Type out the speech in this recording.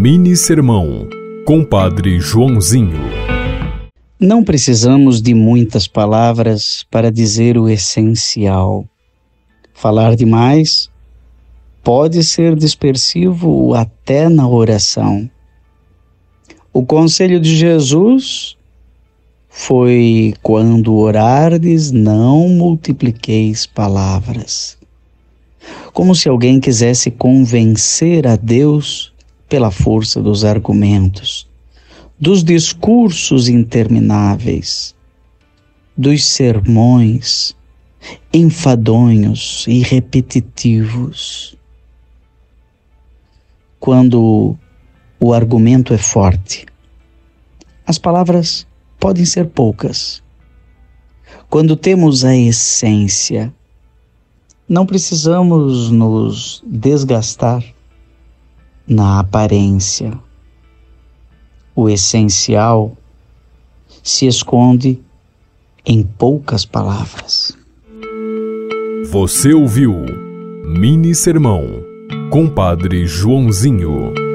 Mini Sermão, Compadre Joãozinho. Não precisamos de muitas palavras para dizer o essencial. Falar demais pode ser dispersivo até na oração. O conselho de Jesus foi: quando orardes, não multipliqueis palavras. Como se alguém quisesse convencer a Deus pela força dos argumentos, dos discursos intermináveis, dos sermões enfadonhos e repetitivos. Quando o argumento é forte, as palavras podem ser poucas. Quando temos a essência, não precisamos nos desgastar na aparência. O essencial se esconde em poucas palavras. Você ouviu Mini Sermão, Compadre Joãozinho.